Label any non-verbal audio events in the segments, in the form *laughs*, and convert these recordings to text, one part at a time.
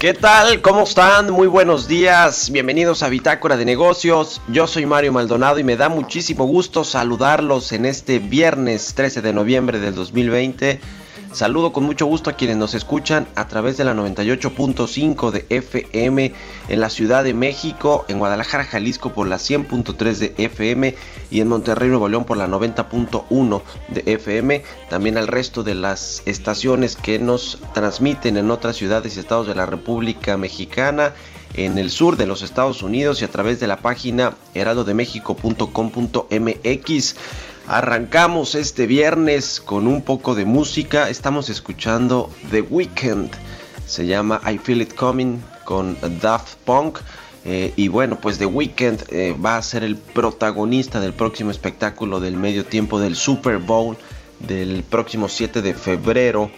¿Qué tal? ¿Cómo están? Muy buenos días. Bienvenidos a Bitácora de Negocios. Yo soy Mario Maldonado y me da muchísimo gusto saludarlos en este viernes 13 de noviembre del 2020. Saludo con mucho gusto a quienes nos escuchan a través de la 98.5 de FM en la Ciudad de México, en Guadalajara, Jalisco por la 100.3 de FM y en Monterrey, Nuevo León por la 90.1 de FM. También al resto de las estaciones que nos transmiten en otras ciudades y estados de la República Mexicana en el sur de los Estados Unidos y a través de la página heraldodemexico.com.mx. Arrancamos este viernes con un poco de música. Estamos escuchando The Weeknd. Se llama I Feel It Coming con Daft Punk. Eh, y bueno, pues The Weeknd eh, va a ser el protagonista del próximo espectáculo del medio tiempo del Super Bowl del próximo 7 de febrero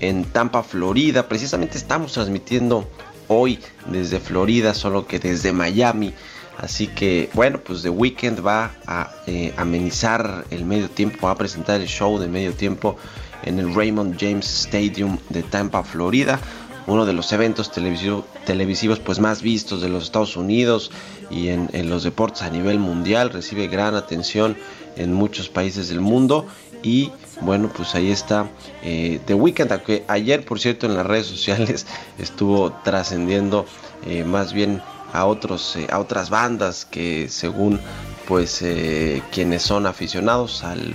en Tampa, Florida. Precisamente estamos transmitiendo hoy desde Florida, solo que desde Miami. Así que bueno, pues The Weeknd va a eh, amenizar el medio tiempo, va a presentar el show de medio tiempo en el Raymond James Stadium de Tampa, Florida. Uno de los eventos televisivo- televisivos pues más vistos de los Estados Unidos y en, los deportes a nivel mundial. Recibe gran atención en muchos países del mundo. Y bueno, pues ahí está eh, The Weeknd, aunque ayer por cierto en las redes sociales *laughs* estuvo trascendiendo eh, más bien a otros eh, a otras bandas que según pues eh, quienes son aficionados al,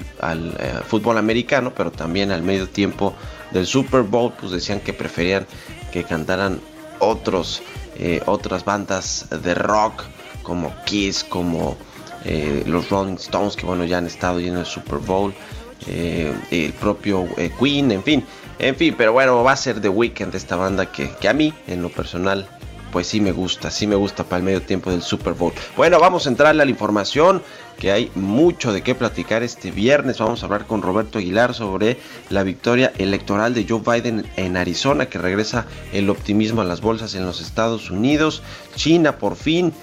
eh, fútbol americano pero también al medio tiempo del Super Bowl pues decían que preferían que cantaran otros otras bandas de rock como Kiss como los Rolling Stones que bueno ya han estado en el Super Bowl el propio Queen en fin en fin pero bueno va a ser The Weeknd esta banda que a mí en lo personal pues sí me gusta, sí me gusta para el medio tiempo del Super Bowl. Bueno, vamos a entrarle a la información, que hay mucho de qué platicar este viernes. Vamos a hablar con Roberto Aguilar sobre la victoria electoral de Joe Biden en Arizona, que regresa el optimismo a las bolsas en los Estados Unidos. China por fin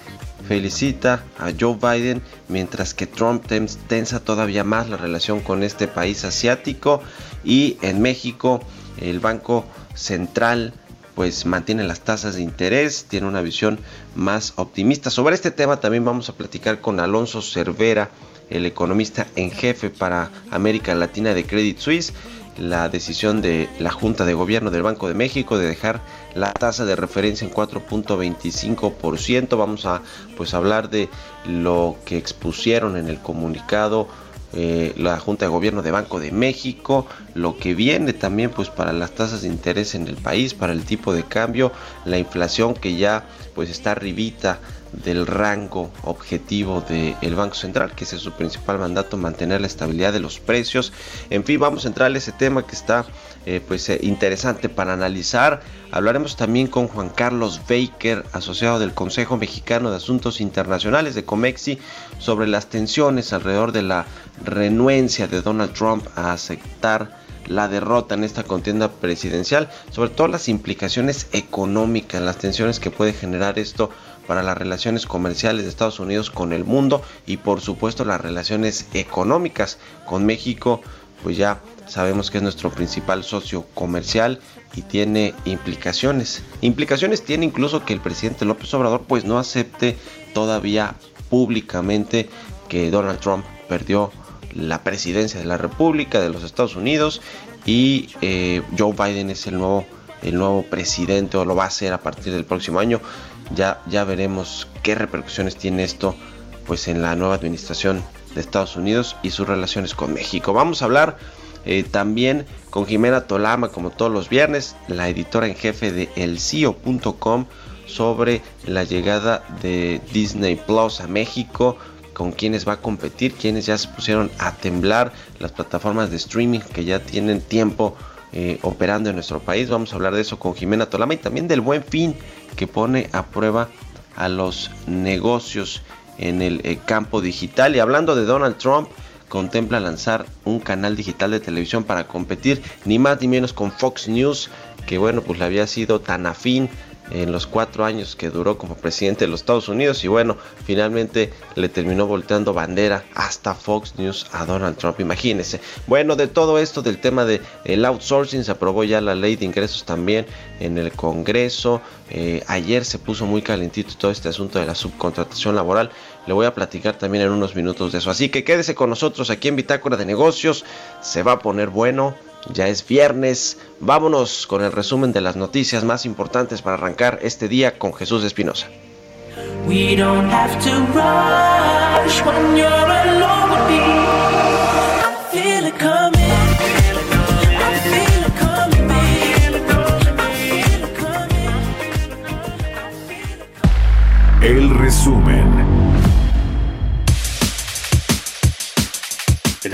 felicita a Joe Biden, mientras que Trump tens- tensa todavía más la relación con este país asiático. Y en México, el Banco Central pues mantiene las tasas de interés, tiene una visión más optimista. Sobre este tema también vamos a platicar con Alonso Cervera, el economista en jefe para América Latina de Credit Suisse, la decisión de la Junta de Gobierno del Banco de México de dejar la tasa de referencia en 4.25%. Vamos a pues hablar de lo que expusieron en el comunicado eh, la Junta de Gobierno de Banco de México, lo que viene también pues para las tasas de interés en el país, para el tipo de cambio, la inflación que ya pues está arribita del rango objetivo del Banco Central, que es su principal mandato, mantener la estabilidad de los precios. En fin, vamos a entrar a ese tema que está eh, pues eh, interesante para analizar. Hablaremos también con Juan Carlos Baker, asociado del Consejo Mexicano de Asuntos Internacionales de Comexi, sobre las tensiones alrededor de la renuencia de Donald Trump a aceptar la derrota en esta contienda presidencial, sobre todo las implicaciones económicas, las tensiones que puede generar esto para las relaciones comerciales de Estados Unidos con el mundo y por supuesto las relaciones económicas con México, pues ya sabemos que es nuestro principal socio comercial y tiene implicaciones. Implicaciones tiene incluso que el presidente López Obrador pues no acepte todavía públicamente que Donald Trump perdió la presidencia de la República de los Estados Unidos y eh, Joe Biden es el nuevo, el nuevo presidente o lo va a ser a partir del próximo año. Ya, ya veremos qué repercusiones tiene esto pues en la nueva administración de Estados Unidos y sus relaciones con México. Vamos a hablar eh, también con Jimena Tolama, como todos los viernes, la editora en jefe de elcio.com sobre la llegada de Disney Plus a México, con quienes va a competir, quienes ya se pusieron a temblar las plataformas de streaming que ya tienen tiempo eh, operando en nuestro país. Vamos a hablar de eso con Jimena Tolama y también del buen fin que pone a prueba a los negocios en el eh, campo digital. Y hablando de Donald Trump, contempla lanzar un canal digital de televisión para competir ni más ni menos con Fox News, que bueno, pues le había sido tan afín en los cuatro años que duró como presidente de los Estados Unidos y bueno, finalmente le terminó volteando bandera hasta Fox News a Donald Trump, imagínense. Bueno, de todo esto, del tema del el outsourcing, se aprobó ya la ley de ingresos también en el Congreso. Eh, ayer se puso muy calentito todo este asunto de la subcontratación laboral. Le voy a platicar también en unos minutos de eso. Así que quédese con nosotros aquí en Bitácora de Negocios. Se va a poner bueno. Ya es viernes. Vámonos con el resumen de las noticias más importantes para arrancar este día con Jesús Espinosa.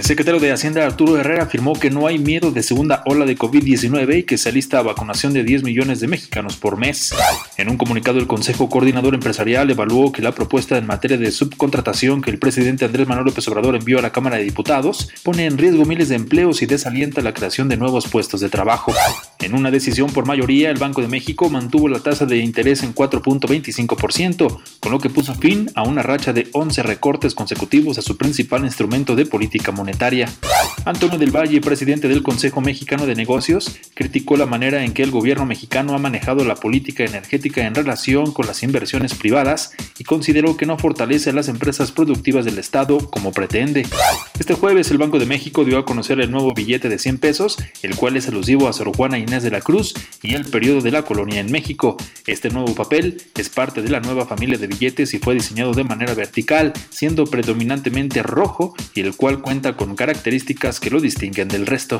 Secretario de Hacienda Arturo Herrera afirmó que no hay miedo de segunda ola de COVID-19 y que se alista a vacunación de 10 millones de mexicanos por mes. En un comunicado, el Consejo Coordinador Empresarial evaluó que la propuesta en materia de subcontratación que el presidente Andrés Manuel López Obrador envió a la Cámara de Diputados pone en riesgo miles de empleos y desalienta la creación de nuevos puestos de trabajo. En una decisión por mayoría, el Banco de México mantuvo la tasa de interés en 4.25%, con lo que puso fin a una racha de 11 recortes consecutivos a su principal instrumento de política monetaria Antonio del Valle, presidente del Consejo Mexicano de Negocios, criticó la manera en que el gobierno mexicano ha manejado la política energética en relación con las inversiones privadas y consideró que no fortalece a las empresas productivas del Estado como pretende. Este jueves el Banco de México dio a conocer el nuevo billete de 100 pesos, el cual es alusivo a Sor Juana Inés de la Cruz y el periodo de la colonia en México. Este nuevo papel es parte de la nueva familia de billetes y fue diseñado de manera vertical, siendo predominantemente rojo y el cual cuenta con características que lo distinguen del resto.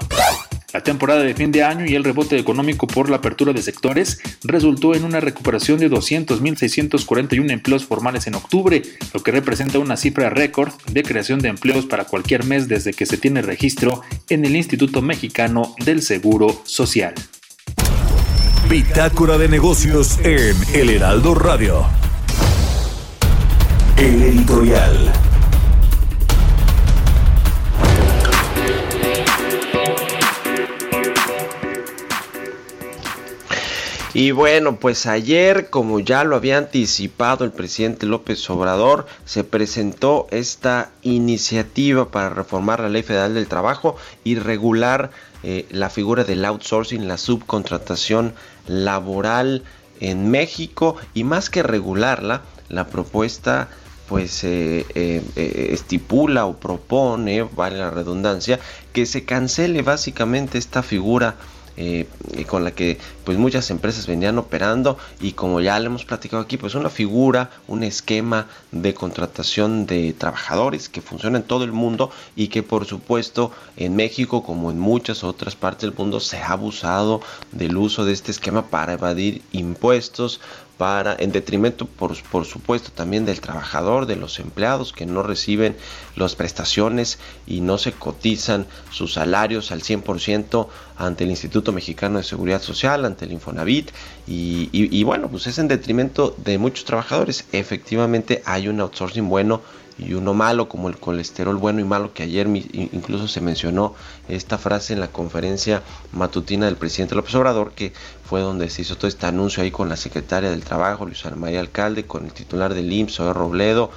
La temporada de fin de año y el rebote económico por la apertura de sectores resultó en una recuperación de 200.641 empleos formales en octubre, lo que representa una cifra récord de creación de empleos para cualquier mes desde que se tiene registro en el Instituto Mexicano del Seguro Social. Bitácora de negocios en El Heraldo Radio. El editorial. Y bueno, pues ayer, como ya lo había anticipado el presidente López Obrador, se presentó esta iniciativa para reformar la Ley Federal del Trabajo y regular eh, la figura del outsourcing, la subcontratación laboral en México y más que regularla, la propuesta pues eh, eh, estipula o propone, vale la redundancia, que se cancele básicamente esta figura con la que pues muchas empresas venían operando y como ya le hemos platicado aquí pues una figura un esquema de contratación de trabajadores que funciona en todo el mundo y que por supuesto en México como en muchas otras partes del mundo se ha abusado del uso de este esquema para evadir impuestos para en detrimento por, por, supuesto también del trabajador, de los empleados que no reciben las prestaciones y no se cotizan sus salarios al 100% ante el Instituto Mexicano de Seguridad Social, ante el Infonavit y, y, bueno, pues es en detrimento de muchos trabajadores. Efectivamente hay un outsourcing bueno y uno malo, como el colesterol bueno y malo, que ayer incluso se mencionó esta frase en la conferencia matutina del presidente López Obrador, que fue donde se hizo todo este anuncio ahí con la secretaria del Trabajo, Luis María Alcalde, con el titular del IMSS, Robledo,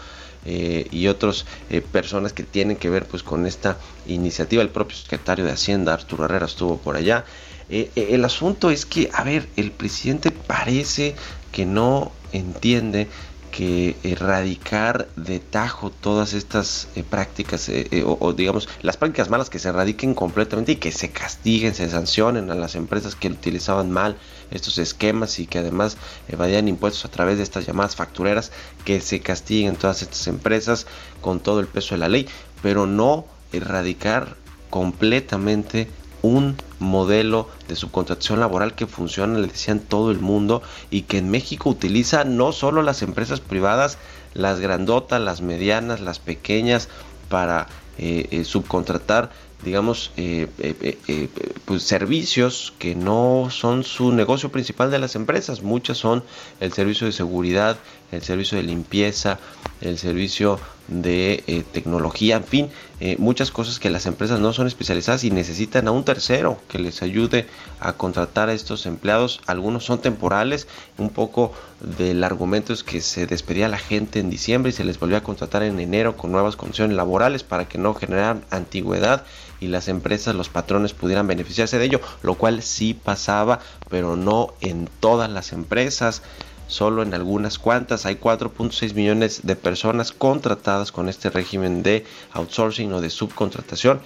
eh, y otras eh, personas que tienen que ver pues con esta iniciativa. El propio secretario de Hacienda, Arturo Herrera, estuvo por allá. Eh, el asunto es que, a ver, el presidente parece que no entiende que erradicar de tajo todas estas prácticas o, digamos las prácticas malas que se erradiquen completamente y que se castiguen, se sancionen a las empresas que utilizaban mal estos esquemas y que además evadían impuestos a través de estas llamadas factureras, que se castiguen todas estas empresas con todo el peso de la ley, pero no erradicar completamente un modelo de subcontratación laboral que funciona, le decían todo el mundo, y que en México utiliza no solo las empresas privadas, las grandotas, las medianas, las pequeñas, para eh, eh, subcontratar digamos, eh, eh, eh, pues servicios que no son su negocio principal de las empresas. Muchas son el servicio de seguridad, el servicio de limpieza, el servicio de tecnología, en fin, muchas cosas que las empresas no son especializadas y necesitan a un tercero que les ayude a contratar a estos empleados. Algunos son temporales, un poco del argumento es que se despedía a la gente en diciembre y se les volvió a contratar en enero con nuevas condiciones laborales para que no generaran antigüedad y las empresas, los patrones pudieran beneficiarse de ello, lo cual sí pasaba, pero no en todas las empresas solo en algunas cuantas. Hay 4.6 millones de personas contratadas con este régimen de outsourcing o de subcontratación,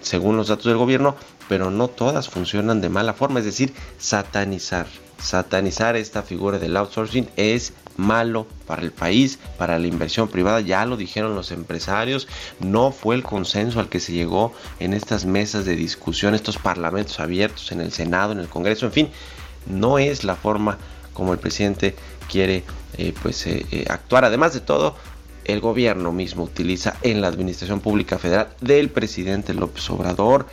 según los datos del gobierno, pero no todas funcionan de mala forma, es decir, satanizar. Satanizar esta figura del outsourcing es malo para el país, para la inversión privada, ya lo dijeron los empresarios, no fue el consenso al que se llegó en estas mesas de discusión, estos parlamentos abiertos en el Senado, en el Congreso, en fin, no es la forma como el presidente quiere eh, pues eh, eh, actuar. Además de todo, el gobierno mismo utiliza en la administración pública federal del presidente López Obrador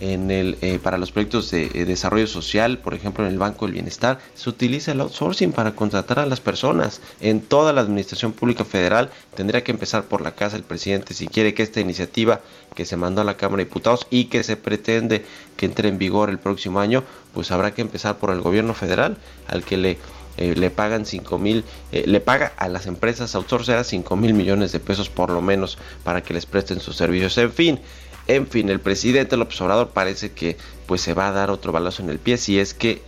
en el, para los proyectos de desarrollo social, por ejemplo en el Banco del Bienestar, se utiliza el outsourcing para contratar a las personas. En toda la administración pública federal tendría que empezar por la casa el presidente si quiere que esta iniciativa que se mandó a la Cámara de Diputados y que se pretende que entre en vigor el próximo año, pues habrá que empezar por el gobierno federal, al que le eh, le pagan 5 mil, eh, le paga a las empresas outsourceras 5 mil millones de pesos por lo menos para que les presten sus servicios. En fin, en fin, el presidente López Obrador parece que pues se va a dar otro balazo en el pie si es que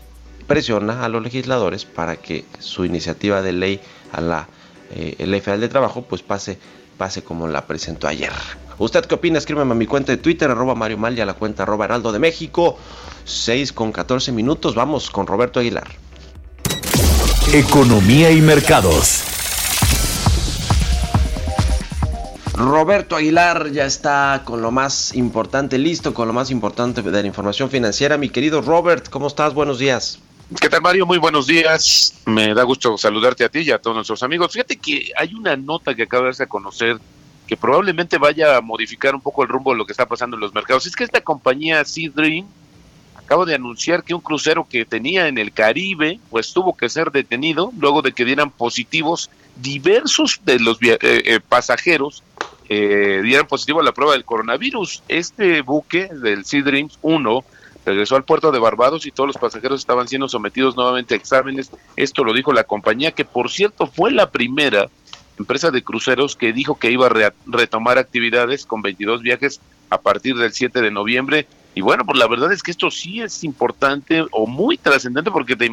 presiona a los legisladores para que su iniciativa de ley a la eh, ley federal de trabajo pues pase pase como la presentó ayer. ¿Usted qué opina? Escríbeme a mi cuenta de Twitter, arroba Mario Mal y a la cuenta arroba Heraldo de México. 6 con 14 minutos. Vamos con Roberto Aguilar. Economía y mercados. Roberto Aguilar ya está con lo más importante, listo con lo más importante de la información financiera. Mi querido Robert, ¿cómo estás? Buenos días. ¿Qué tal, Mario? Muy buenos días. Me da gusto saludarte a ti y a todos nuestros amigos. Fíjate que hay una nota que acaba de darse a conocer que probablemente vaya a modificar un poco el rumbo de lo que está pasando en los mercados. Es que esta compañía Sea Acaba de anunciar que un crucero que tenía en el Caribe, pues tuvo que ser detenido luego de que dieran positivos diversos de los eh, eh, pasajeros eh, dieran positivo a la prueba del coronavirus. Este buque del Sea Dreams 1 regresó al puerto de Barbados y todos los pasajeros estaban siendo sometidos nuevamente a exámenes. Esto lo dijo la compañía, que por cierto fue la primera empresa de cruceros que dijo que iba a retomar actividades con 22 viajes a partir del 7 de noviembre y bueno, pues la verdad es que esto sí es importante o muy trascendente porque te,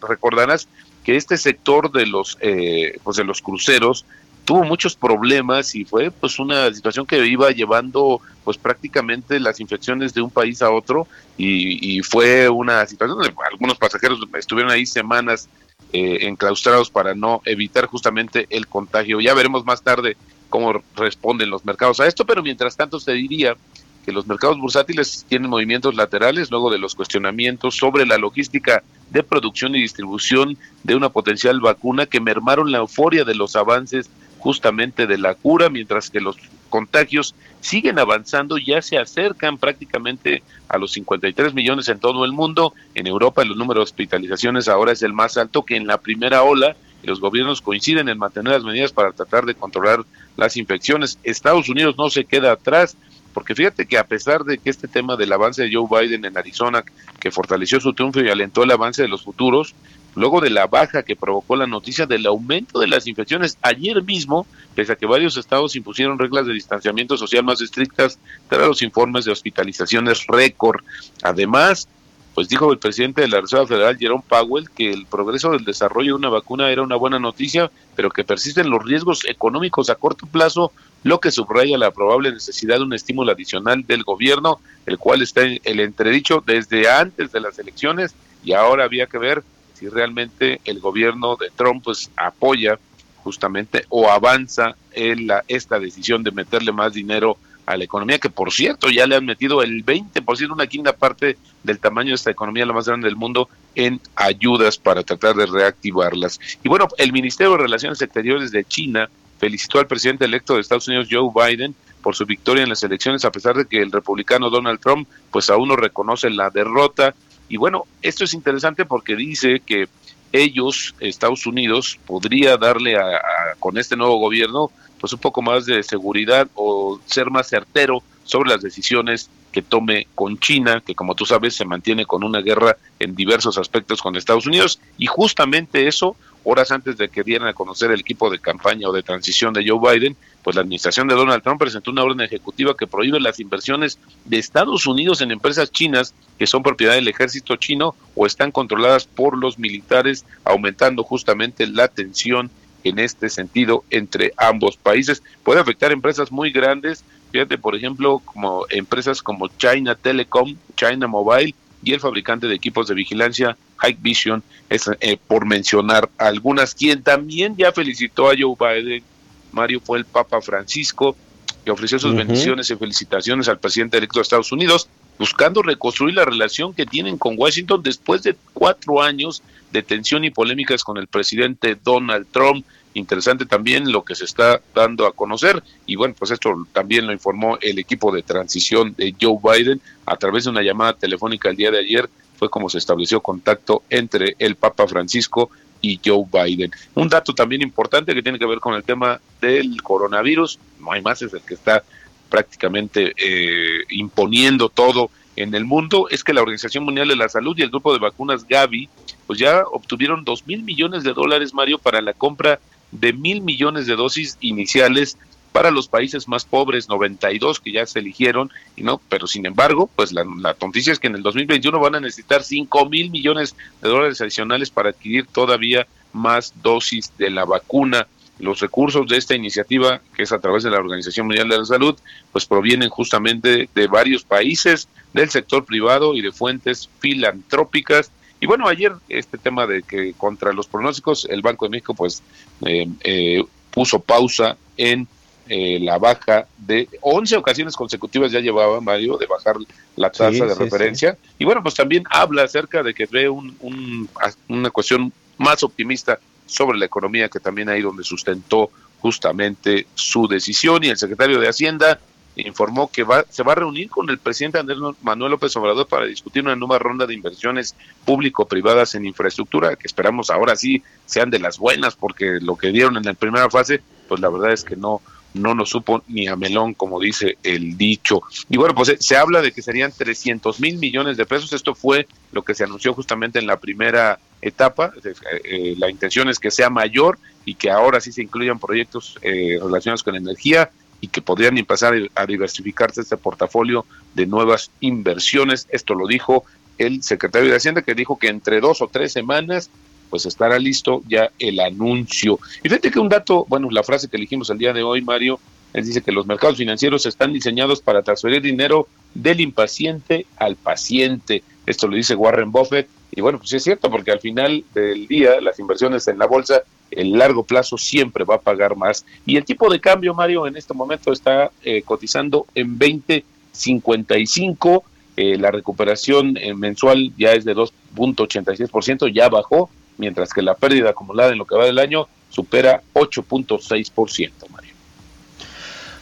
recordarás que este sector de los eh, pues de los cruceros tuvo muchos problemas y fue pues una situación que iba llevando pues prácticamente las infecciones de un país a otro y, fue una situación donde algunos pasajeros estuvieron ahí semanas eh, enclaustrados para no evitar justamente el contagio. Ya veremos más tarde cómo responden los mercados a esto, pero mientras tanto se diría que los mercados bursátiles tienen movimientos laterales luego de los cuestionamientos sobre la logística de producción y distribución de una potencial vacuna que mermaron la euforia de los avances justamente de la cura, mientras que los contagios siguen avanzando, ya se acercan prácticamente a los 53 millones en todo el mundo. En Europa el número de hospitalizaciones ahora es el más alto que en la primera ola. los gobiernos coinciden en mantener las medidas para tratar de controlar las infecciones. Estados Unidos no se queda atrás, porque fíjate que a pesar de que este tema del avance de Joe Biden en Arizona, que fortaleció su triunfo y alentó el avance de los futuros, luego de la baja que provocó la noticia del aumento de las infecciones ayer mismo, pese a que varios estados impusieron reglas de distanciamiento social más estrictas tras los informes de hospitalizaciones récord. Además, pues dijo el presidente de la Reserva Federal, Jerome Powell, que el progreso del desarrollo de una vacuna era una buena noticia, pero que persisten los riesgos económicos a corto plazo, lo que subraya la probable necesidad de un estímulo adicional del gobierno, el cual está en el entredicho desde antes de las elecciones y ahora había que ver si realmente el gobierno de Trump pues apoya justamente o avanza en la, esta decisión de meterle más dinero a la economía, que por cierto ya le han metido el 20%, una quinta parte del tamaño de esta economía, la más grande del mundo, en ayudas para tratar de reactivarlas. Y bueno, el Ministerio de Relaciones Exteriores de China felicitó al presidente electo de Estados Unidos, Joe Biden, por su victoria en las elecciones, a pesar de que el republicano Donald Trump, pues aún no reconoce la derrota. Y bueno, esto es interesante porque dice que ellos, Estados Unidos, podría darle a, con este nuevo gobierno pues un poco más de seguridad o ser más certero sobre las decisiones que tome con China, que como tú sabes se mantiene con una guerra en diversos aspectos con Estados Unidos, y justamente eso, horas antes de que dieran a conocer el equipo de campaña o de transición de Joe Biden, pues la administración de Donald Trump presentó una orden ejecutiva que prohíbe las inversiones de Estados Unidos en empresas chinas que son propiedad del ejército chino o están controladas por los militares, aumentando justamente la tensión en este sentido entre ambos países. Puede afectar empresas muy grandes, fíjate, por ejemplo, como empresas como China Telecom, China Mobile y el fabricante de equipos de vigilancia Hikvision, es, eh, por mencionar algunas. Quien también ya felicitó a Joe Biden, Mario, fue el Papa Francisco, que ofreció sus bendiciones y felicitaciones al presidente electo de Estados Unidos, buscando reconstruir la relación que tienen con Washington después de cuatro años de tensión y polémicas con el presidente Donald Trump. Interesante también lo que se está dando a conocer y bueno, pues esto también lo informó el equipo de transición de Joe Biden a través de una llamada telefónica el día de ayer fue como se estableció contacto entre el Papa Francisco y Joe Biden. Un dato también importante que tiene que ver con el tema del coronavirus, no hay más, es el que está prácticamente eh, imponiendo todo en el mundo, es que la Organización Mundial de la Salud y el grupo de vacunas Gavi, pues ya obtuvieron dos mil millones de dólares, Mario, para la compra de mil millones de dosis iniciales para los países más pobres, 92 que ya se eligieron, y no, pero sin embargo, pues la, la es que en el 2021 van a necesitar 5 mil millones de dólares adicionales para adquirir todavía más dosis de la vacuna. Los recursos de esta iniciativa, que es a través de la Organización Mundial de la Salud, pues provienen justamente de varios países, del sector privado y de fuentes filantrópicas y bueno, ayer este tema de que contra los pronósticos, el Banco de México pues eh, eh, puso pausa en eh, la baja de 11 ocasiones consecutivas ya llevaba Mario de bajar la tasa de referencia. Y bueno, pues también habla acerca de que ve un, una cuestión más optimista sobre la economía, que también ahí donde sustentó justamente su decisión. Y el secretario de Hacienda, informó que va, se va a reunir con el presidente Andrés Manuel López Obrador para discutir una nueva ronda de inversiones público-privadas en infraestructura, que esperamos ahora sí sean de las buenas, porque lo que dieron en la primera fase, pues la verdad es que no, no nos supo ni a melón, como dice el dicho. Y bueno, pues se, habla de que serían 300 mil millones de pesos. Esto fue lo que se anunció justamente en la primera etapa. Eh, eh, la intención es que sea mayor y que ahora sí se incluyan proyectos eh, relacionados con energía y que podrían empezar a diversificarse este portafolio de nuevas inversiones. Esto lo dijo el secretario de Hacienda, que dijo que entre dos o tres semanas pues estará listo ya el anuncio. Y fíjate que un dato, bueno, la frase que elegimos el día de hoy, Mario, él dice que los mercados financieros están diseñados para transferir dinero del impaciente al paciente. Esto lo dice Warren Buffett. Y bueno, pues es cierto, porque al final del día las inversiones en la bolsa el largo plazo siempre va a pagar más. Y el tipo de cambio, Mario, en este momento está eh, cotizando en 20.55. Eh, la recuperación eh, mensual ya es de 2.86%, ya bajó, mientras que la pérdida acumulada en lo que va del año supera 8.6%, Mario.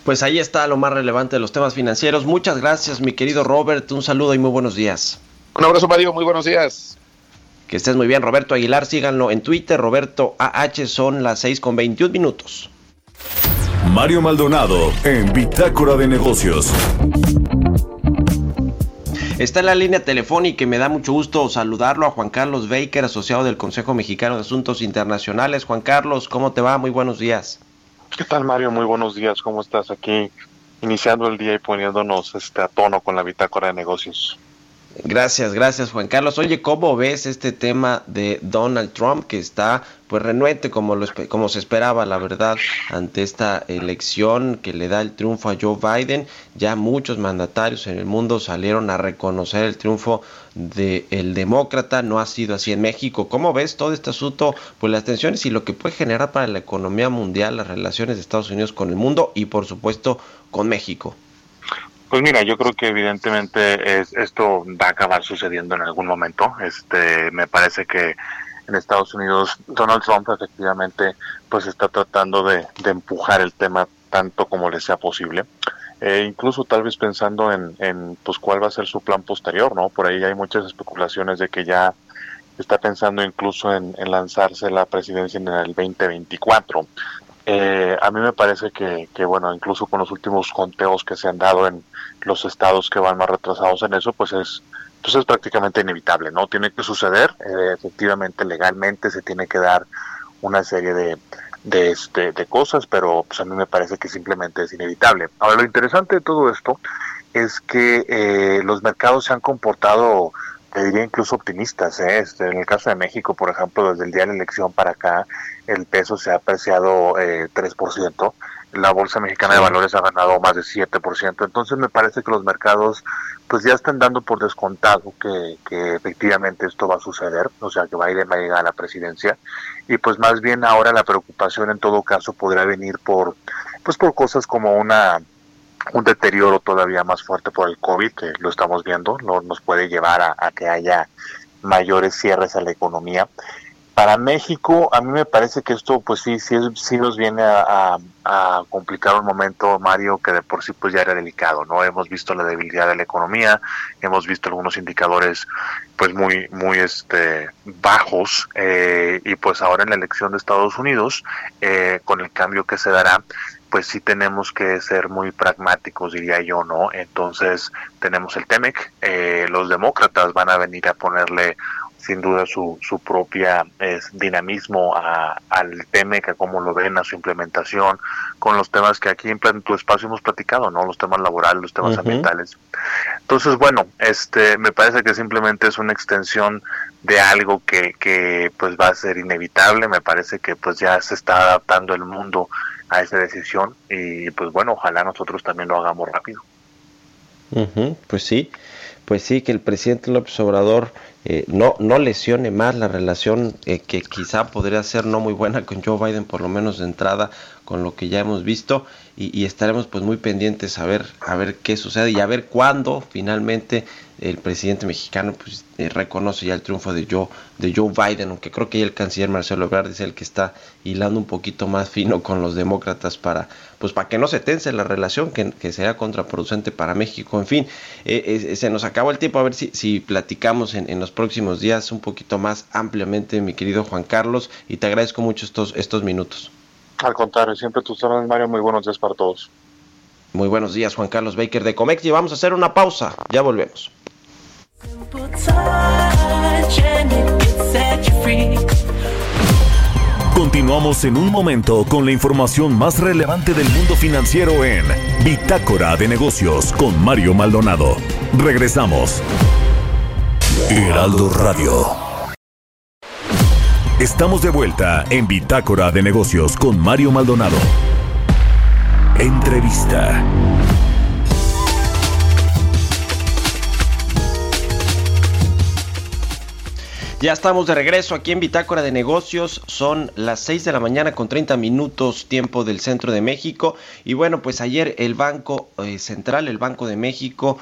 Pues ahí está lo más relevante de los temas financieros. Muchas gracias, mi querido Robert. Un saludo y muy buenos días. Un abrazo, Mario. Muy buenos días. Que estés muy bien, Roberto Aguilar. Síganlo en Twitter, Roberto AH. Son las 6 con 21 minutos. Mario Maldonado en Bitácora de Negocios. Está en la línea telefónica y me da mucho gusto saludarlo a Juan Carlos Baker, asociado del Consejo Mexicano de Asuntos Internacionales. Juan Carlos, ¿cómo te va? Muy buenos días. ¿Qué tal Mario? Muy buenos días. ¿Cómo estás aquí? Iniciando el día y poniéndonos este, a tono con la bitácora de negocios. Gracias, gracias Juan Carlos. Oye, ¿cómo ves este tema de Donald Trump que está pues renuente como, lo, como se esperaba, la verdad, ante esta elección que le da el triunfo a Joe Biden? Ya muchos mandatarios en el mundo salieron a reconocer el triunfo del demócrata, no ha sido así en México. ¿Cómo ves todo este asunto? Pues las tensiones y lo que puede generar para la economía mundial, las relaciones de Estados Unidos con el mundo y por supuesto con México. Pues mira, yo creo que evidentemente es, esto va a acabar sucediendo en algún momento. Este, me parece que en Estados Unidos Donald Trump efectivamente pues está tratando de, empujar el tema tanto como le sea posible. Eh, incluso tal vez pensando en, pues cuál va a ser su plan posterior, ¿no? Por ahí hay muchas especulaciones de que ya está pensando incluso en lanzarse la presidencia en el 2024. Eh, a mí me parece que, que, bueno, incluso con los últimos conteos que se han dado en los estados que van más retrasados en eso, pues es, pues es prácticamente inevitable, ¿no? Tiene que suceder, eh, efectivamente, legalmente se tiene que dar una serie de, de, este, de cosas, pero pues a mí me parece que simplemente es inevitable. Ahora, lo interesante de todo esto es que eh, los mercados se han comportado te diría incluso optimistas. ¿eh? Este, en el caso de México, por ejemplo, desde el día de la elección para acá, el peso se ha apreciado eh, 3%, la Bolsa Mexicana de Valores ha ganado más de 7%, entonces me parece que los mercados pues ya están dando por descontado que, que efectivamente esto va a suceder, o sea que Biden va a llegar a la presidencia, y pues más bien ahora la preocupación en todo caso podrá venir por pues por cosas como una un deterioro todavía más fuerte por el COVID, que lo estamos viendo, no, nos puede llevar a, que haya mayores cierres a la economía. Para México, a mí me parece que esto, pues sí, sí, sí nos viene a, complicar un momento, Mario, que de por sí pues ya era delicado, ¿no? Hemos visto la debilidad de la economía, hemos visto algunos indicadores, pues muy, muy, este, bajos, eh, y pues ahora en la elección de Estados Unidos, eh, con el cambio que se dará, pues sí tenemos que ser muy pragmáticos, diría yo, ¿no? Entonces tenemos el TEMEC, eh, los demócratas van a venir a ponerle sin duda su, su propia dinamismo al TEMEC, a cómo lo ven, a su implementación, con los temas que aquí en tu espacio hemos platicado, ¿no? Los temas laborales, los temas ambientales. Entonces, bueno, este, me parece que simplemente es una extensión de algo que, que pues va a ser inevitable, me parece que pues ya se está adaptando el mundo a esa decisión y pues bueno, ojalá nosotros también lo hagamos rápido. pues sí, pues sí, que el presidente López Obrador eh, no, no lesione más la relación eh, que quizá podría ser no muy buena con Joe Biden, por lo menos de entrada, con lo que ya hemos visto, y, y estaremos pues muy pendientes a ver, a ver qué sucede y a ver cuándo finalmente el presidente mexicano pues, eh, reconoce ya el triunfo de Joe, de Joe Biden, aunque creo que el canciller Marcelo Ebrard es el que está hilando un poquito más *laughs* fino con los demócratas para, pues para que no se tense la relación, que, que sea contraproducente para México. En fin, eh, eh, se nos acabó el tiempo, a ver si, si platicamos en, en, los próximos días un poquito más ampliamente, mi querido Juan Carlos, y te agradezco mucho estos, estos minutos. Al contrario, siempre tus órdenes, Mario, muy buenos días para todos. Muy buenos días, Juan Carlos Baker de Comex, y vamos a hacer una pausa, ya volvemos. Continuamos en un momento con la información más relevante del mundo financiero en Bitácora de Negocios con Mario Maldonado. Regresamos. Heraldo Radio. Estamos de vuelta en Bitácora de Negocios con Mario Maldonado. Entrevista. Ya estamos de regreso aquí en Bitácora de Negocios. Son las 6 de la mañana con 30 minutos tiempo del centro de México. Y bueno, pues ayer el Banco eh, Central, el Banco de México,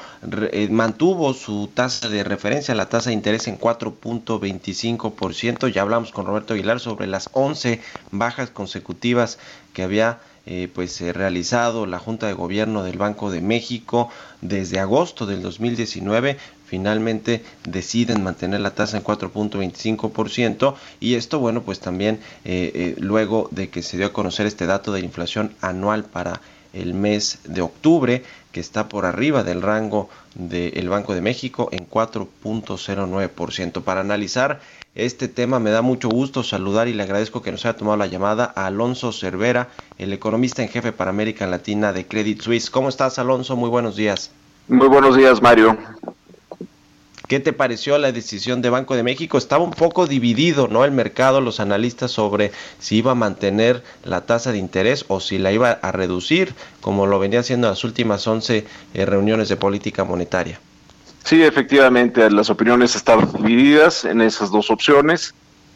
eh, mantuvo su tasa de referencia, la tasa de interés en 4.25%. Ya hablamos con Roberto Aguilar sobre las 11 bajas consecutivas que había eh, pues eh, realizado la Junta de Gobierno del Banco de México desde agosto del 2019 finalmente deciden mantener la tasa en 4.25% y esto bueno pues también eh, eh, luego de que se dio a conocer este dato de inflación anual para el mes de octubre que está por arriba del rango del Banco de México en 4.09%. Para analizar este tema me da mucho gusto saludar y le agradezco que nos haya tomado la llamada a Alonso Cervera, el economista en jefe para América Latina de Credit Suisse. ¿Cómo estás Alonso? Muy buenos días. Muy buenos días Mario. ¿Qué te pareció la decisión de Banco de México? Estaba un poco dividido, ¿no? El mercado, los analistas sobre si iba a mantener la tasa de interés o si la iba a reducir, como lo venía haciendo en las últimas 11 eh, reuniones de política monetaria. Sí, efectivamente, las opiniones estaban divididas en esas dos opciones,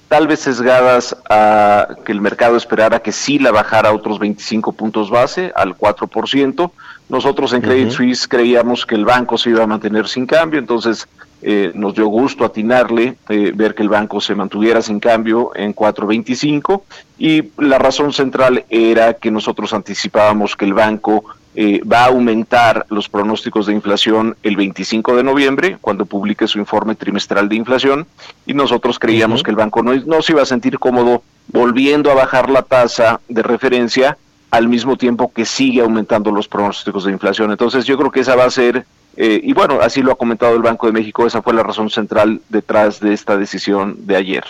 tal vez sesgadas a que el mercado esperara que sí la bajara a otros 25 puntos base, al 4%. Nosotros en Credit Suisse creíamos que el banco se iba a mantener sin cambio, entonces eh, nos dio gusto atinarle, eh, ver que el banco se mantuviera sin cambio en 4.25 y la razón central era que nosotros anticipábamos que el banco eh, va a aumentar los pronósticos de inflación el 25 de noviembre, cuando publique su informe trimestral de inflación, y nosotros creíamos que el banco no, no se iba a sentir cómodo volviendo a bajar la tasa de referencia al mismo tiempo que sigue aumentando los pronósticos de inflación. Entonces yo creo que esa va a ser eh, y bueno, así lo ha comentado el Banco de México, esa fue la razón central detrás de esta decisión de ayer.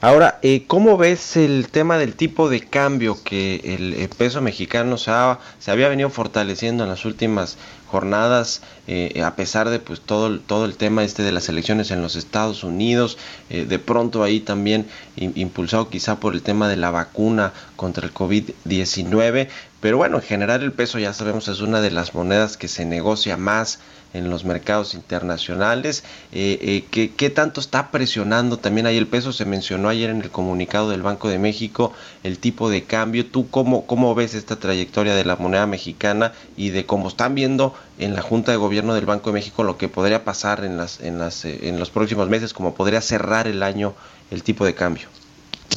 Ahora, eh, ¿cómo ves el tema del tipo de cambio que el, peso mexicano se, se había venido fortaleciendo en las últimas jornadas, eh, a pesar de pues todo, todo el tema este de las elecciones en los Estados Unidos, eh, de pronto ahí también impulsado quizá por el tema de la vacuna contra el COVID-19, pero bueno, en general el peso ya sabemos es una de las monedas que se negocia más en los mercados internacionales. Eh, ¿qué, ¿qué, tanto está presionando también ahí el peso? Se mencionó ayer en el comunicado del Banco de México el tipo de cambio. ¿Tú cómo, cómo ves esta trayectoria de la moneda mexicana y de cómo están viendo en la Junta de Gobierno del Banco de México lo que podría pasar en, las, en, las, eh, en los próximos meses, cómo podría cerrar el año el tipo de cambio?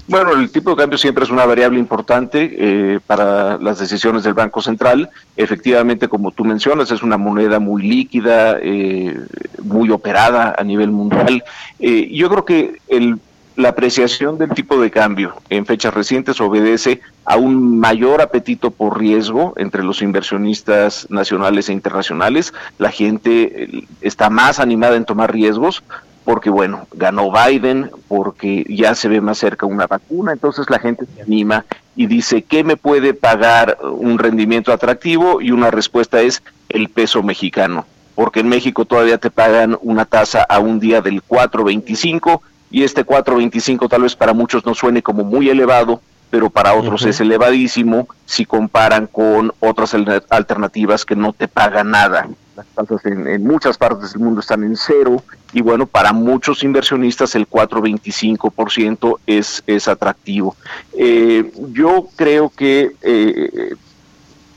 Bueno, el tipo de cambio siempre es una variable importante eh, para las decisiones del Banco Central. Efectivamente, como tú mencionas, es una moneda muy líquida, eh, muy operada a nivel mundial. Eh, yo creo que el, la apreciación del tipo de cambio en fechas recientes obedece a un mayor apetito por riesgo entre los inversionistas nacionales e internacionales. La gente está más animada en tomar riesgos porque bueno, ganó Biden, porque ya se ve más cerca una vacuna, entonces la gente se anima y dice, ¿qué me puede pagar un rendimiento atractivo? Y una respuesta es el peso mexicano, porque en México todavía te pagan una tasa a un día del 4.25 y este 4.25 tal vez para muchos no suene como muy elevado, pero para otros es elevadísimo si comparan con otras alternativas que no te pagan nada. Las tasas en, muchas partes del mundo están en cero y bueno, para muchos inversionistas el 4,25% es, es atractivo. Eh, yo creo que eh,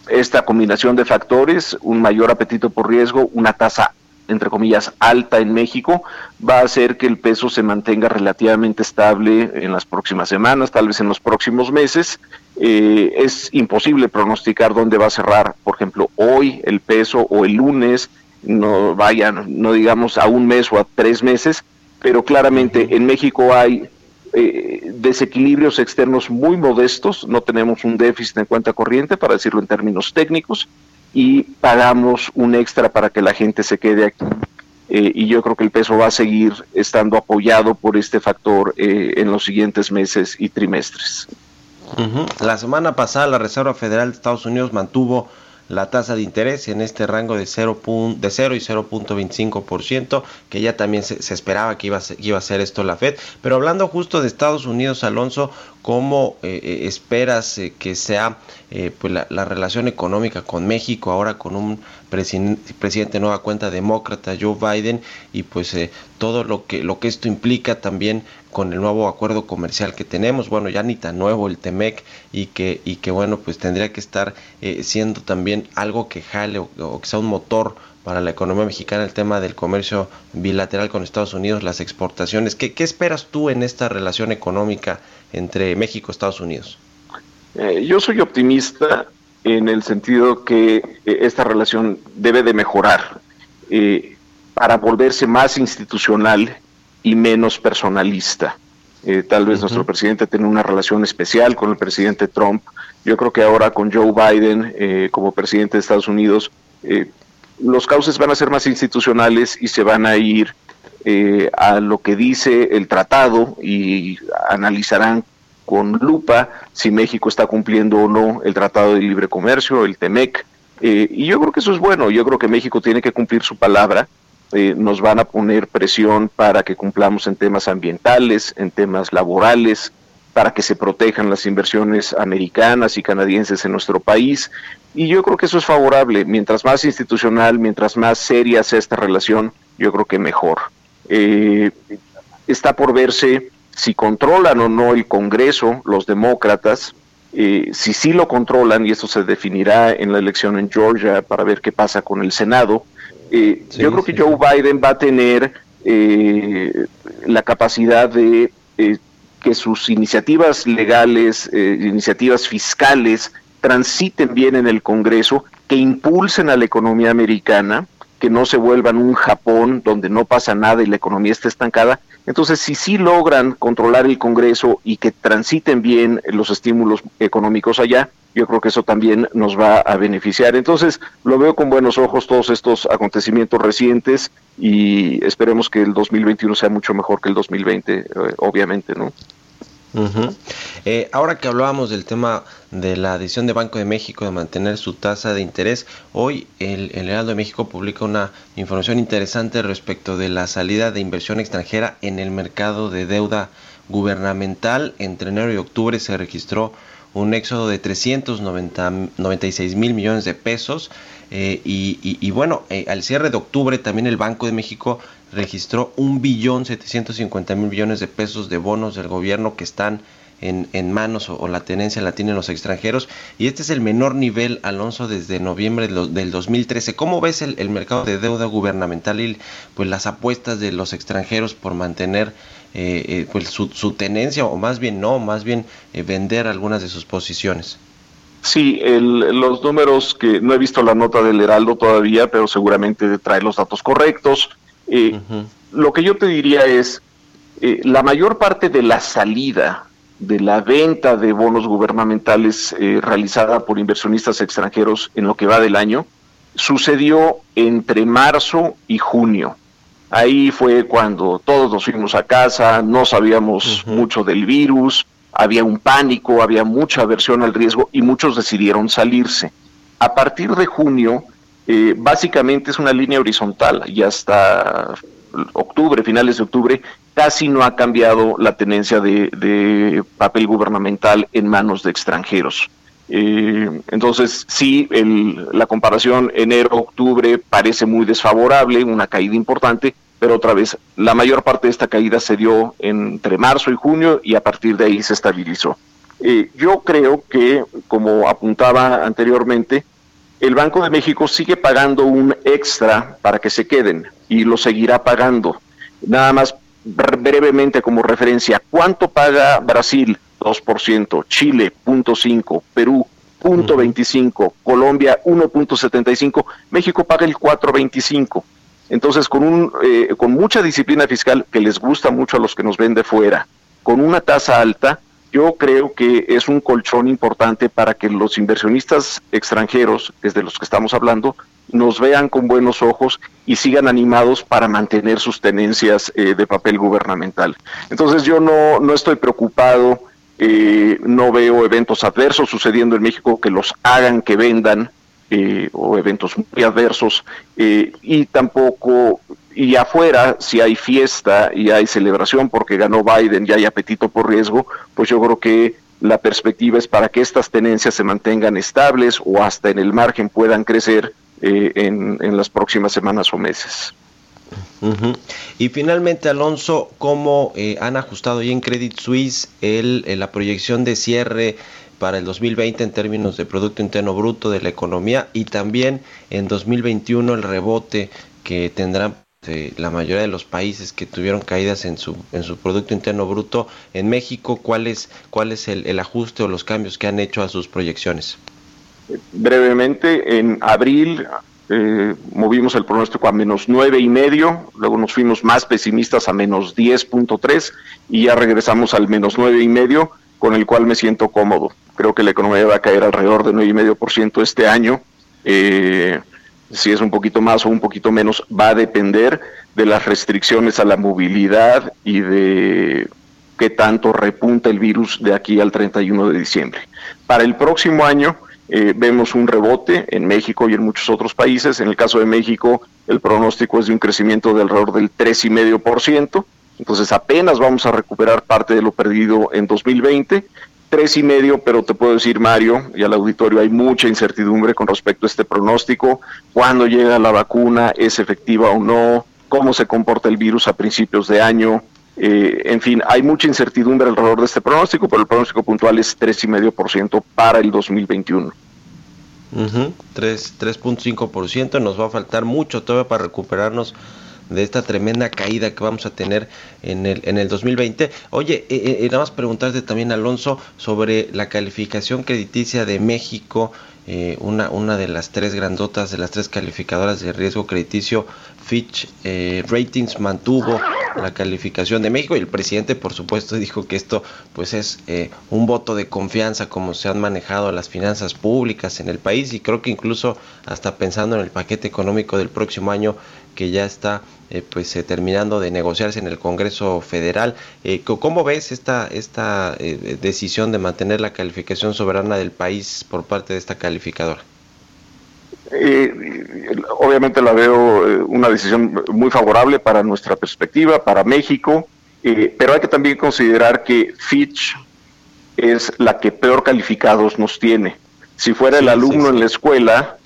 esta combinación de factores, un mayor apetito por riesgo, una tasa entre comillas, alta en México, va a hacer que el peso se mantenga relativamente estable en las próximas semanas, tal vez en los próximos meses. Eh, es imposible pronosticar dónde va a cerrar, por ejemplo, hoy el peso o el lunes, no vayan, no digamos a un mes o a tres meses, pero claramente en México hay eh, desequilibrios externos muy modestos, no tenemos un déficit en cuenta corriente, para decirlo en términos técnicos, y pagamos un extra para que la gente se quede aquí. Eh, y yo creo que el peso va a seguir estando apoyado por este factor eh, en los siguientes meses y trimestres. La semana pasada la Reserva Federal de Estados Unidos mantuvo la tasa de interés en este rango de 0, de 0 y 0.25%, que ya también se, esperaba que iba, ser, iba a ser esto la Fed. Pero hablando justo de Estados Unidos, Alonso, ¿cómo eh, eh, esperas eh, que sea pues la, relación económica con México ahora con un presidente nueva cuenta demócrata, Joe Biden, y pues todo lo que, lo que esto implica también con el nuevo acuerdo comercial que tenemos, bueno, ya ni tan nuevo el TEMEC y que, y que bueno, pues tendría que estar eh, siendo también algo que jale o, que sea un motor para la economía mexicana el tema del comercio bilateral con Estados Unidos, las exportaciones. ¿Qué, qué esperas tú en esta relación económica entre México y Estados Unidos? Eh, yo soy optimista en el sentido que eh, esta relación debe de mejorar eh, para volverse más institucional y menos personalista. Eh, tal vez nuestro presidente tiene una relación especial con el presidente Trump. Yo creo que ahora con Joe Biden eh, como presidente de Estados Unidos, los cauces van a ser más institucionales y se van a ir a lo que dice el tratado y analizarán con lupa si México está cumpliendo o no el Tratado de Libre Comercio, el TEMEC. y yo creo que eso es bueno. Yo creo que México tiene que cumplir su palabra eh, nos van a poner presión para que cumplamos en temas ambientales, en temas laborales, para que se protejan las inversiones americanas y canadienses en nuestro país. Y yo creo que eso es favorable. Mientras más institucional, mientras más seria sea esta relación, yo creo que mejor. Eh, está por verse si controlan o no el Congreso, los demócratas, eh, si sí lo controlan, y eso se definirá en la elección en Georgia para ver qué pasa con el Senado, eh, yo creo que Joe Biden va a tener eh, la capacidad de eh, que sus iniciativas legales, iniciativas fiscales, transiten bien en el Congreso, que impulsen a la economía americana, que no se vuelvan un Japón donde no pasa nada y la economía está estancada. Entonces, si sí logran controlar el Congreso y que transiten bien los estímulos económicos allá, yo creo que eso también nos va a beneficiar. Entonces, lo veo con buenos ojos todos estos acontecimientos recientes y esperemos que el 2021 sea mucho mejor que el 2020, eh, obviamente, ¿no? Eh, ahora que hablábamos del tema de la decisión de Banco de México de mantener su tasa de interés, hoy el, el, Heraldo de México publica una información interesante respecto de la salida de inversión extranjera en el mercado de deuda gubernamental. Entre enero y octubre se registró un éxodo de 396 mil millones de pesos. Eh, y, bueno, eh, al cierre de octubre también el Banco de México registró un billón 750 mil millones de pesos de bonos del gobierno que están en, en manos o, la tenencia la tienen los extranjeros. Y este es el menor nivel, Alonso, desde noviembre del 2013. ¿Cómo ves el, el mercado de deuda gubernamental y pues las apuestas de los extranjeros por mantener eh, eh, pues su, su, tenencia, o más bien no, más bien eh, vender algunas de sus posiciones. Sí, el, los números que no he visto la nota del Heraldo todavía, pero seguramente trae los datos correctos. Lo que yo te diría es, la mayor parte de la salida de la venta de bonos gubernamentales realizada por inversionistas extranjeros en lo que va del año sucedió entre marzo y junio. Ahí fue cuando todos nos fuimos a casa, no sabíamos mucho del virus, había un pánico, había mucha aversión al riesgo y muchos decidieron salirse. A partir de junio, eh, básicamente es una línea horizontal y hasta octubre, finales de octubre, casi no ha cambiado la tenencia de, papel gubernamental en manos de extranjeros. Eh, entonces, sí, la comparación enero-octubre parece muy desfavorable, una caída importante, pero otra vez, la mayor parte de esta caída se dio entre marzo y junio y a partir de ahí se estabilizó. Eh, yo creo que, como apuntaba anteriormente, el Banco de México sigue pagando un extra para que se queden y lo seguirá pagando. Nada más brevemente como referencia, ¿cuánto paga Brasil? 2%, Chile 0.5%, Perú 0.25%, Colombia 1.75%, México paga el 4.25%. Entonces, con, un, eh, con mucha disciplina fiscal que les gusta mucho a los que nos ven de fuera, con una tasa alta, yo creo que es un colchón importante para que los inversionistas extranjeros, que es de los que estamos hablando, nos vean con buenos ojos y sigan animados para mantener sus tenencias eh, de papel gubernamental. Entonces yo no, no estoy preocupado, eh, no veo eventos adversos sucediendo en México que los hagan que vendan eh, o eventos muy adversos eh, y tampoco y afuera si hay fiesta y hay celebración porque ganó Biden y hay apetito por riesgo pues yo creo que la perspectiva es para que estas tenencias se mantengan estables o hasta en el margen puedan crecer eh, en, en, las próximas semanas o meses. Y finalmente, Alonso, ¿cómo han ajustado ya en Credit Suisse el, la proyección de cierre para el 2020 en términos de Producto Interno Bruto de la economía y también en 2021 el rebote que tendrán la mayoría de los países que tuvieron caídas en su, en su Producto Interno Bruto. En México, ¿cuál es, cuál es el, el ajuste o los cambios que han hecho a sus proyecciones? Brevemente, en abril eh, movimos el pronóstico a menos nueve y medio, luego nos fuimos más pesimistas a menos 10.3 y ya regresamos al menos nueve y medio, con el cual me siento cómodo. Creo que la economía va a caer alrededor de nueve y medio por ciento este año. Eh, si es un poquito más o un poquito menos, va a depender de las restricciones a la movilidad y de qué tanto repunta el virus de aquí al 31 de diciembre. Para el próximo año eh, vemos un rebote en México y en muchos otros países. En el caso de México, el pronóstico es de un crecimiento de alrededor del 3,5%. Entonces apenas vamos a recuperar parte de lo perdido en 2020 tres y medio, pero te puedo decir, Mario, y al auditorio, hay mucha incertidumbre con respecto a este pronóstico. ¿Cuándo llega la vacuna? ¿Es efectiva o no? ¿Cómo se comporta el virus a principios de año? Eh, en fin, hay mucha incertidumbre alrededor de este pronóstico, pero el pronóstico puntual es tres y medio por ciento para el 2021. Uh -huh, 3.5%, nos va a faltar mucho todavía para recuperarnos de esta tremenda caída que vamos a tener en el, en el 2020. Oye, eh, eh, nada más preguntarte también, Alonso, sobre la calificación crediticia de México, eh, una, una de las tres grandotas, de las tres calificadoras de riesgo crediticio, Fitch eh, Ratings mantuvo la calificación de México y el presidente por supuesto *laughs* dijo que esto pues es eh, un voto de confianza como se han manejado las finanzas públicas en el país y creo que incluso hasta pensando en el paquete económico del próximo año que ya está eh, pues eh, terminando de negociarse en el Congreso Federal. Eh, ¿Cómo ves esta, esta eh, decisión de mantener la calificación soberana del país por parte de esta calificadora? Obviamente la veo una decisión muy favorable para nuestra perspectiva, para México, pero hay que también considerar que Fitch es la que peor calificados nos tiene. Si fuera sí, el alumno sí, sí. en la escuela,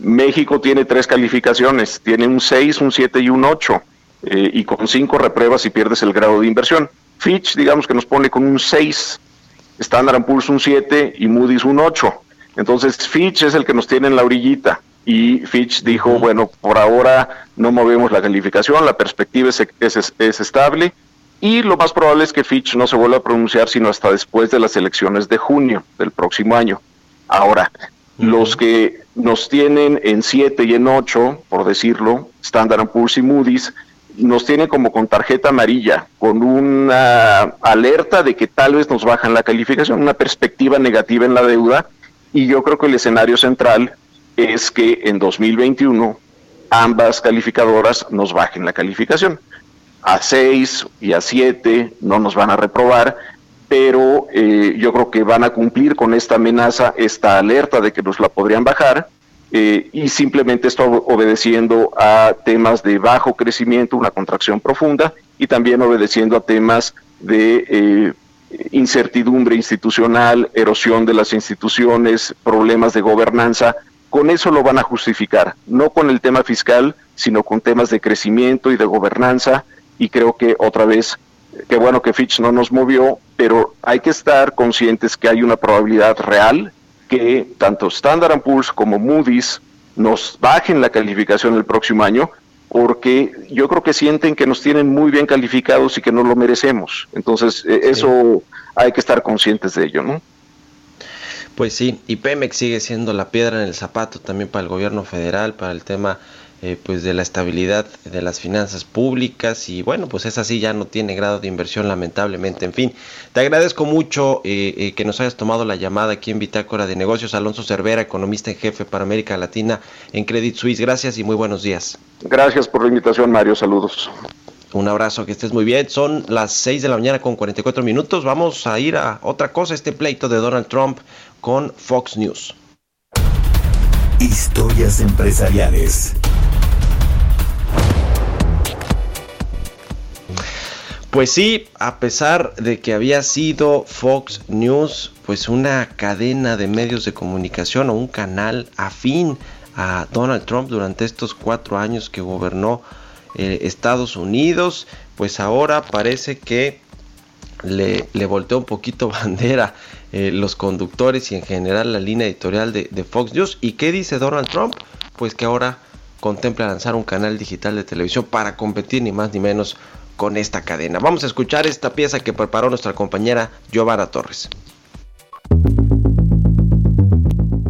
México tiene tres calificaciones, tiene un 6, un 7 y un 8, eh, y con cinco repruebas y pierdes el grado de inversión. Fitch, digamos que nos pone con un 6, Standard Poor's un 7 y Moody's un 8. Entonces Fitch es el que nos tiene en la orillita y Fitch dijo, bueno, por ahora no movemos la calificación, la perspectiva es, es, es, estable y lo más probable es que Fitch no se vuelva a pronunciar sino hasta después de las elecciones de junio del próximo año. Ahora, uh -huh. los que nos tienen en 7 y en 8, por decirlo, Standard Poor's y Moody's, nos tienen como con tarjeta amarilla, con una alerta de que tal vez nos bajan la calificación, una perspectiva negativa en la deuda, y yo creo que el escenario central es que en 2021 ambas calificadoras nos bajen la calificación. A 6 y a 7 no nos van a reprobar, pero eh, yo creo que van a cumplir con esta amenaza, esta alerta de que nos la podrían bajar, eh, y simplemente esto obedeciendo a temas de bajo crecimiento, una contracción profunda, y también obedeciendo a temas de eh, incertidumbre institucional, erosión de las instituciones, problemas de gobernanza, con eso lo van a justificar, no con el tema fiscal, sino con temas de crecimiento y de gobernanza, y creo que otra vez, qué bueno que Fitch no nos movió, pero hay que estar conscientes que hay una probabilidad real que tanto Standard Poor's como Moody's nos bajen la calificación el próximo año, porque yo creo que sienten que nos tienen muy bien calificados y que no lo merecemos. Entonces, eh, eso hay que estar conscientes de ello, ¿no? Pues sí, y Pemex sigue siendo la piedra en el zapato también para el gobierno federal, para el tema eh, pues de la estabilidad de las finanzas públicas y bueno, pues esa sí ya no tiene grado de inversión lamentablemente. En fin, te agradezco mucho eh, eh, que nos hayas tomado la llamada aquí en Bitácora de Negocios. Alonso Cervera, economista en jefe para América Latina en Credit Suisse. Gracias y muy buenos días. Gracias por la invitación, Mario. Saludos. Un abrazo, que estés muy bien. Son las 6 de la mañana con 44 minutos. Vamos a ir a otra cosa, este pleito de Donald Trump con Fox News. Historias empresariales. Pues sí, a pesar de que había sido Fox News, pues una cadena de medios de comunicación o un canal afín a Donald Trump durante estos cuatro años que gobernó eh, Estados Unidos, pues ahora parece que le, volteó un poquito *laughs* bandera eh, los conductores y en general la línea editorial de, de Fox News. ¿Y qué dice Donald Trump? Pues que ahora contempla lanzar un canal digital de televisión para competir ni más ni menos con esta cadena. Vamos a escuchar esta pieza que preparó nuestra compañera Giovanna Torres.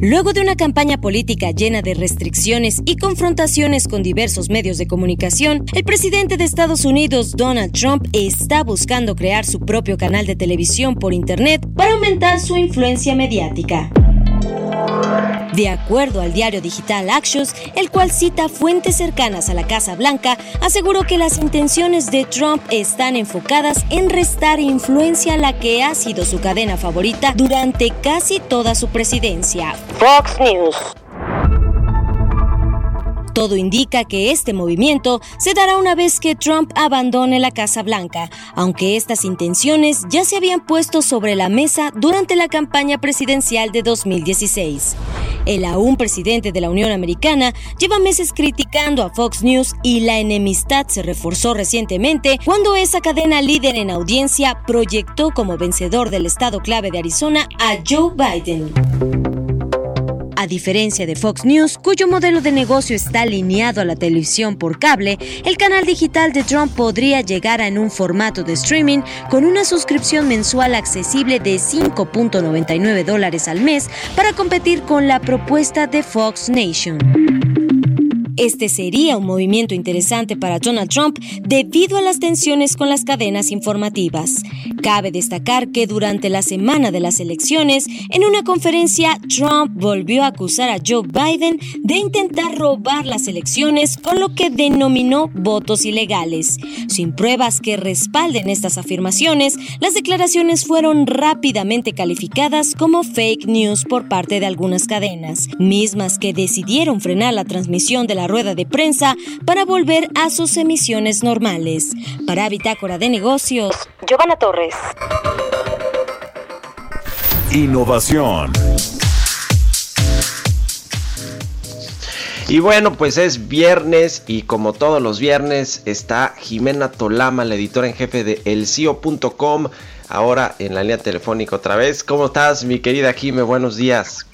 Luego de una campaña política llena de restricciones y confrontaciones con diversos medios de comunicación, el presidente de Estados Unidos, Donald Trump, está buscando crear su propio canal de televisión por Internet para aumentar su influencia mediática. De acuerdo al diario digital Axios, el cual cita fuentes cercanas a la Casa Blanca, aseguró que las intenciones de Trump están enfocadas en restar influencia a la que ha sido su cadena favorita durante casi toda su presidencia. Fox News. Todo indica que este movimiento se dará una vez que Trump abandone la Casa Blanca, aunque estas intenciones ya se habían puesto sobre la mesa durante la campaña presidencial de 2016. El aún presidente de la Unión Americana lleva meses criticando a Fox News y la enemistad se reforzó recientemente cuando esa cadena líder en audiencia proyectó como vencedor del estado clave de Arizona a Joe Biden. A diferencia de Fox News, cuyo modelo de negocio está alineado a la televisión por cable, el canal digital de Trump podría llegar a en un formato de streaming con una suscripción mensual accesible de 5.99 dólares al mes para competir con la propuesta de Fox Nation. Este sería un movimiento interesante para Donald Trump debido a las tensiones con las cadenas informativas. Cabe destacar que durante la semana de las elecciones, en una conferencia, Trump volvió a acusar a Joe Biden de intentar robar las elecciones con lo que denominó votos ilegales. Sin pruebas que respalden estas afirmaciones, las declaraciones fueron rápidamente calificadas como fake news por parte de algunas cadenas, mismas que decidieron frenar la transmisión de la rueda de prensa para volver a sus emisiones normales. Para Bitácora de Negocios, Giovanna Torres. Innovación. Y bueno, pues es viernes y como todos los viernes está Jimena Tolama, la editora en jefe de elcio.com, ahora en la línea telefónica otra vez. ¿Cómo estás, mi querida Jime? Buenos días.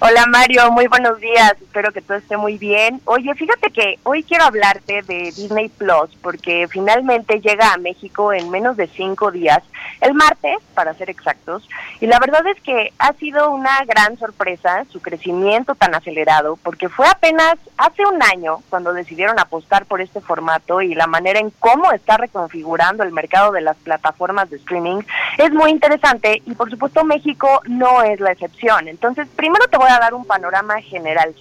Hola Mario, muy buenos días, espero que todo esté muy bien. Oye, fíjate que hoy quiero hablarte de Disney Plus porque finalmente llega a México en menos de cinco días, el martes para ser exactos, y la verdad es que ha sido una gran sorpresa su crecimiento tan acelerado porque fue apenas hace un año cuando decidieron apostar por este formato y la manera en cómo está reconfigurando el mercado de las plataformas de streaming es muy interesante y por supuesto México no es la excepción. Entonces, primero te voy a dar un panorama general.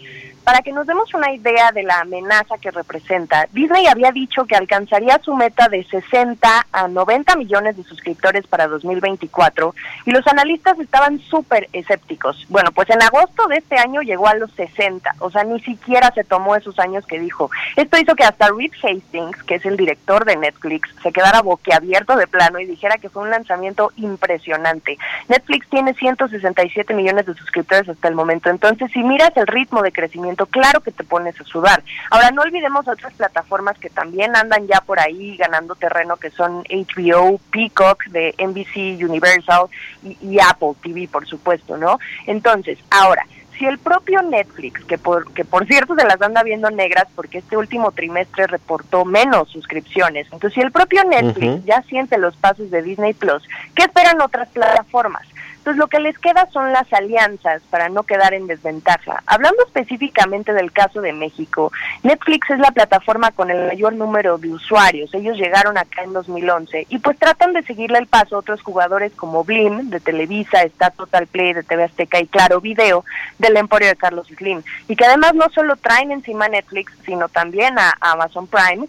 Para que nos demos una idea de la amenaza que representa, Disney había dicho que alcanzaría su meta de 60 a 90 millones de suscriptores para 2024 y los analistas estaban súper escépticos. Bueno, pues en agosto de este año llegó a los 60, o sea, ni siquiera se tomó esos años que dijo. Esto hizo que hasta Reed Hastings, que es el director de Netflix, se quedara boquiabierto de plano y dijera que fue un lanzamiento impresionante. Netflix tiene 167 millones de suscriptores hasta el momento, entonces si miras el ritmo de crecimiento, claro que te pones a sudar. Ahora, no olvidemos otras plataformas que también andan ya por ahí ganando terreno, que son HBO, Peacock de NBC Universal y, y Apple TV, por supuesto, ¿no? Entonces, ahora, si el propio Netflix, que por, que por cierto se las anda viendo negras porque este último trimestre reportó menos suscripciones, entonces si el propio Netflix ya siente los pasos de Disney Plus, ¿qué esperan otras plataformas? Entonces lo que les queda son las alianzas para no quedar en desventaja. Hablando específicamente del caso de México, Netflix es la plataforma con el mayor número de usuarios. Ellos llegaron acá en 2011 y pues tratan de seguirle el paso a otros jugadores como Blim de Televisa, está Total Play de TV Azteca y Claro Video del Emporio de Carlos Slim. Y que además no solo traen encima Netflix, sino también a Amazon Prime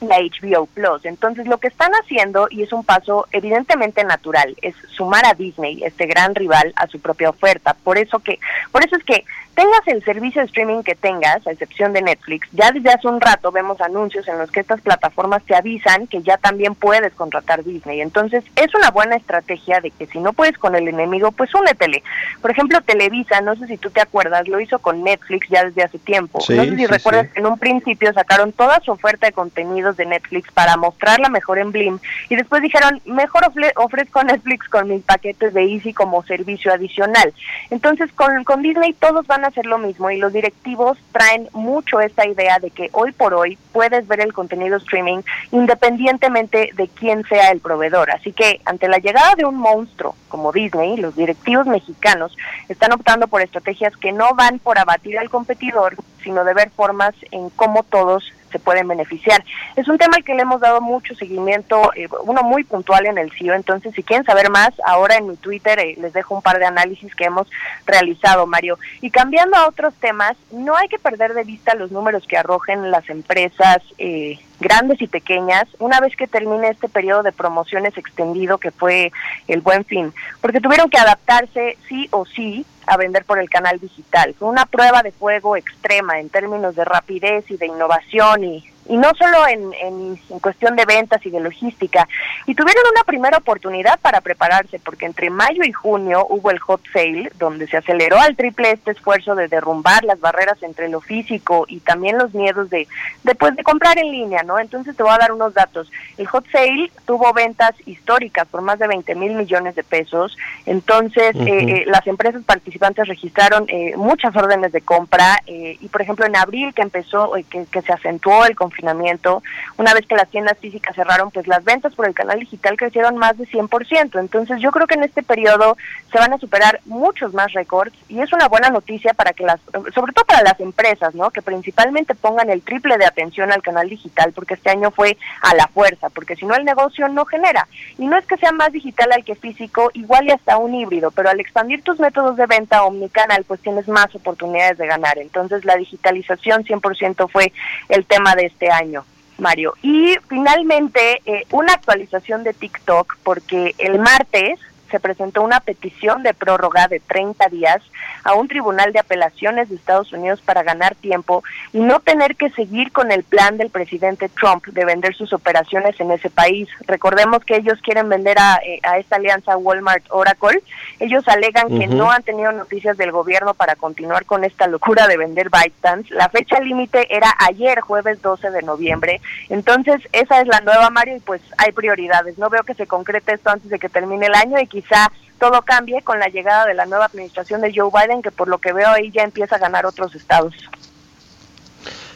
la HBO Plus. Entonces, lo que están haciendo, y es un paso evidentemente natural, es sumar a Disney, este gran rival, a su propia oferta. Por eso que, por eso es que tengas el servicio de streaming que tengas, a excepción de Netflix, ya desde hace un rato vemos anuncios en los que estas plataformas te avisan que ya también puedes contratar Disney. Entonces, es una buena estrategia de que si no puedes con el enemigo, pues únetele. Por ejemplo, Televisa, no sé si tú te acuerdas, lo hizo con Netflix ya desde hace tiempo. Sí, no sé si sí, recuerdas sí. que en un principio sacaron toda su oferta de contenidos de Netflix para mostrarla mejor en Blim y después dijeron, mejor ofre- ofrezco Netflix con mis paquetes de Easy como servicio adicional. Entonces, con, con Disney todos van a hacer lo mismo y los directivos traen mucho esta idea de que hoy por hoy puedes ver el contenido streaming independientemente de quién sea el proveedor. Así que ante la llegada de un monstruo como Disney, los directivos mexicanos están optando por estrategias que no van por abatir al competidor, sino de ver formas en cómo todos se pueden beneficiar. Es un tema al que le hemos dado mucho seguimiento, eh, uno muy puntual en el CIO, entonces si quieren saber más, ahora en mi Twitter eh, les dejo un par de análisis que hemos realizado, Mario. Y cambiando a otros temas, no hay que perder de vista los números que arrojen las empresas. Eh, grandes y pequeñas, una vez que termine este periodo de promociones extendido que fue el buen fin, porque tuvieron que adaptarse sí o sí a vender por el canal digital. Fue una prueba de fuego extrema en términos de rapidez y de innovación y y no solo en, en, cuestión de ventas y de logística. Y tuvieron una primera oportunidad para prepararse, porque entre mayo y junio hubo el hot sale, donde se aceleró al triple este esfuerzo de derrumbar las barreras entre lo físico y también los miedos de, después de comprar en línea, ¿no? Entonces te voy a dar unos datos. El hot sale tuvo ventas históricas por más de 20 mil millones de pesos. Entonces, eh, eh, las empresas participantes registraron eh, muchas órdenes de compra y, por ejemplo, en abril que empezó, que, que se acentuó el conflicto una vez que las tiendas físicas cerraron, pues las ventas por el canal digital crecieron más de 100%. Entonces yo creo que en este periodo se van a superar muchos más récords y es una buena noticia para que las, sobre todo para las empresas, ¿no? Que principalmente pongan el triple de atención al canal digital porque este año fue a la fuerza, porque si no el negocio no genera. Y no es que sea más digital al que físico, igual y hasta un híbrido, pero al expandir tus métodos de venta omnicanal, pues tienes más oportunidades de ganar. Entonces la digitalización 100% fue el tema de este año. Mario. Y finalmente, eh, una actualización de TikTok, porque el martes se presentó una petición de prórroga de 30 días a un tribunal de apelaciones de Estados Unidos para ganar tiempo y no tener que seguir con el plan del presidente Trump de vender sus operaciones en ese país. Recordemos que ellos quieren vender a, eh, esta alianza Walmart Oracle. Ellos alegan que no han tenido noticias del gobierno para continuar con esta locura de vender ByteDance. La fecha límite era ayer, jueves 12 de noviembre. Entonces, esa es la nueva, Mario, y pues hay prioridades. No veo que se concrete esto antes de que termine el año y quizá todo cambie con la llegada de la nueva administración de Joe Biden, que por lo que veo ahí ya empieza a ganar otros estados.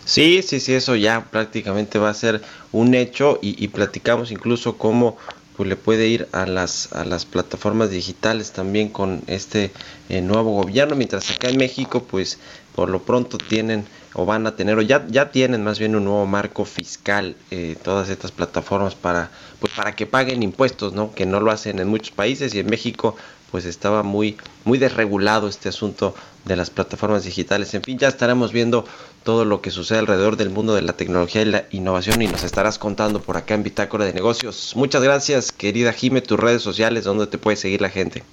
Sí, sí, sí, eso ya prácticamente va a ser un hecho y, platicamos incluso cómo pues le puede ir a las a las plataformas digitales también con este eh, nuevo gobierno, mientras acá en México pues por lo pronto tienen o van a tener o ya, ya tienen más bien un nuevo marco fiscal eh, todas estas plataformas para pues para que paguen impuestos no que no lo hacen en muchos países y en México pues estaba muy muy desregulado este asunto de las plataformas digitales. En fin ya estaremos viendo todo lo que sucede alrededor del mundo de la tecnología y la innovación y nos estarás contando por acá en Bitácora de Negocios. Muchas gracias querida Jime tus redes sociales donde te puede seguir la gente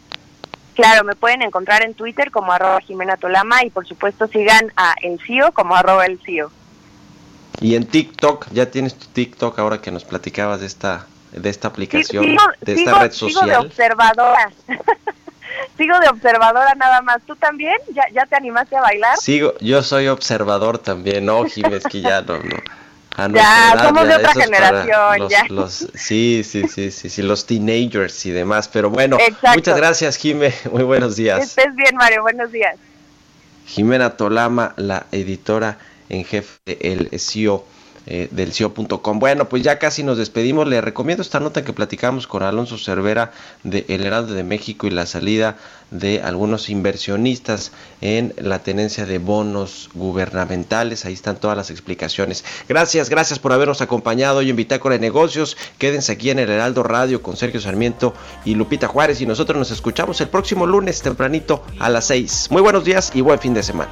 Claro, me pueden encontrar en Twitter como arroba Jimena Tolama y por supuesto sigan a El CIO como arroba El CIO. Y en TikTok, ya tienes tu TikTok ahora que nos platicabas de esta de esta aplicación, de esta red social. Sigo de observadora. *laughs* sigo de observadora nada más. ¿Tú también? ¿Ya, ¿Ya te animaste a bailar? Sigo, yo soy observador también, no, Jiménez, que ya no, no ya, somos de otra generación, ya. sí, sí, sí, sí, sí, los teenagers y demás. Pero bueno, muchas gracias, Jime. *laughs* Muy buenos días. estés bien, Mario. Buenos días. Jimena Tolama, la editora en jefe del CEO eh, del CIO.com. Bueno, pues ya casi nos despedimos. Le recomiendo esta nota que platicamos con Alonso Cervera de El Heraldo de México y la salida de algunos inversionistas en la tenencia de bonos gubernamentales. Ahí están todas las explicaciones. Gracias, gracias por habernos acompañado hoy en Bitácora de Negocios. Quédense aquí en el Heraldo Radio con Sergio Sarmiento y Lupita Juárez y nosotros nos escuchamos el próximo lunes tempranito a las 6. Muy buenos días y buen fin de semana.